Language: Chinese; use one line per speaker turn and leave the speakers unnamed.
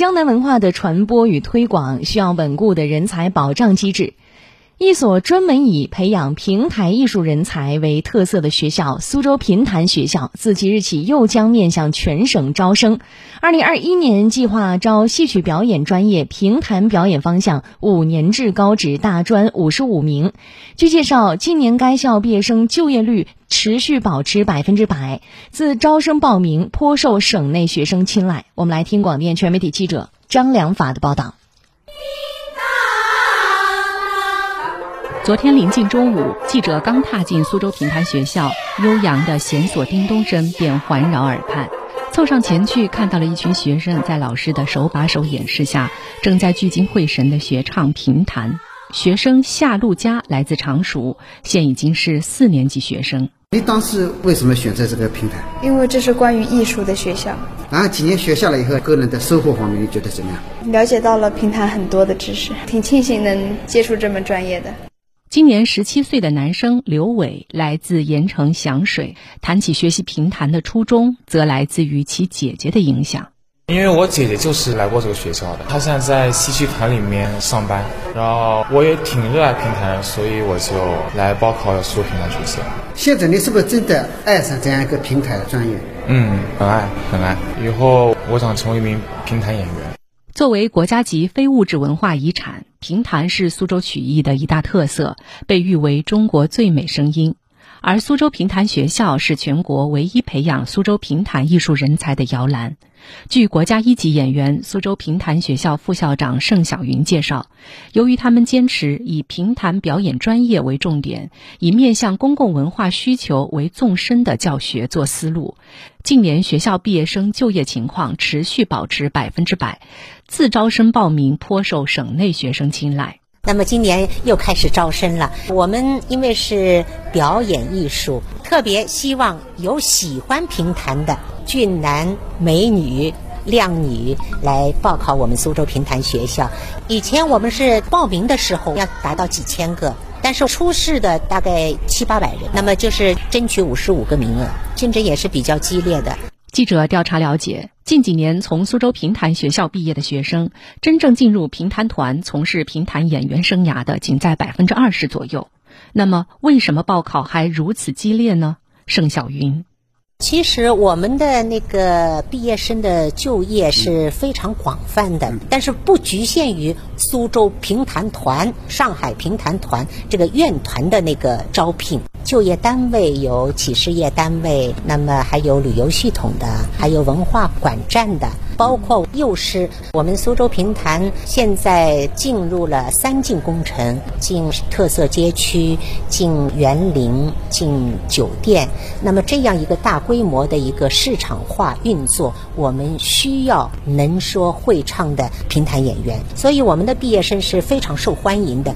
江南文化的传播与推广需要稳固的人才保障机制。一所专门以培养平台艺术人才为特色的学校——苏州平潭学校，自即日起又将面向全省招生。二零二一年计划招戏曲表演专业平潭表演方向五年制高职大专五十五名。据介绍，今年该校毕业生就业率持续保持百分之百，自招生报名颇受省内学生青睐。我们来听广电全媒体记者张良法的报道。
昨天临近中午，记者刚踏进苏州评弹学校，悠扬的弦索叮咚声便环绕耳畔。凑上前去，看到了一群学生在老师的手把手演示下，正在聚精会神地学唱评弹。学生夏露佳来自常熟，现已经是四年级学生。
你当时为什么选择这个平台？
因为这是关于艺术的学校。
然后几年学下来以后，个人的收获方面，你觉得怎么样？
了解到了评弹很多的知识，挺庆幸能接触这门专业的。
今年十七岁的男生刘伟来自盐城响水，谈起学习评弹的初衷，则来自于其姐姐的影响。
因为我姐姐就是来过这个学校的，她现在在戏剧团里面上班，然后我也挺热爱评弹，所以我就来报考苏州评弹学校。
现在你是不是真的爱上这样一个评弹专业？
嗯，很爱很爱。以后我想成为一名评弹演员。
作为国家级非物质文化遗产。评弹是苏州曲艺的一大特色，被誉为中国最美声音。而苏州评弹学校是全国唯一培养苏州评弹艺术人才的摇篮。据国家一级演员、苏州评弹学校副校长盛晓云介绍，由于他们坚持以评弹表演专业为重点，以面向公共文化需求为纵深的教学做思路，近年学校毕业生就业情况持续保持百分之百，自招生报名颇受省内学生青睐。
那么今年又开始招生了，我们因为是表演艺术，特别希望有喜欢评弹的。俊男美女、靓女来报考我们苏州评弹学校。以前我们是报名的时候要达到几千个，但是初试的大概七八百人，那么就是争取五十五个名额，竞争也是比较激烈的。
记者调查了解，近几年从苏州评弹学校毕业的学生，真正进入评弹团从事评弹演员生涯的仅在百分之二十左右。那么，为什么报考还如此激烈呢？盛小云。
其实我们的那个毕业生的就业是非常广泛的，但是不局限于苏州评弹团、上海评弹团这个院团的那个招聘。就业单位有企事业单位，那么还有旅游系统的，还有文化馆站的。包括幼师，我们苏州评弹现在进入了三进工程，进特色街区，进园林，进酒店。那么这样一个大规模的一个市场化运作，我们需要能说会唱的评弹演员。所以我们的毕业生是非常受欢迎的。